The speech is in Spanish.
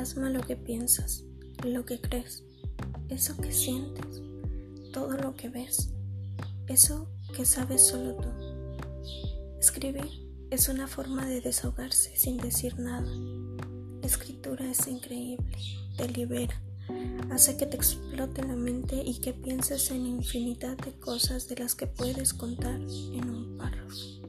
Plasma lo que piensas, lo que crees, eso que sientes, todo lo que ves, eso que sabes solo tú. Escribir es una forma de desahogarse sin decir nada. La escritura es increíble, te libera, hace que te explote la mente y que pienses en infinidad de cosas de las que puedes contar en un párrafo.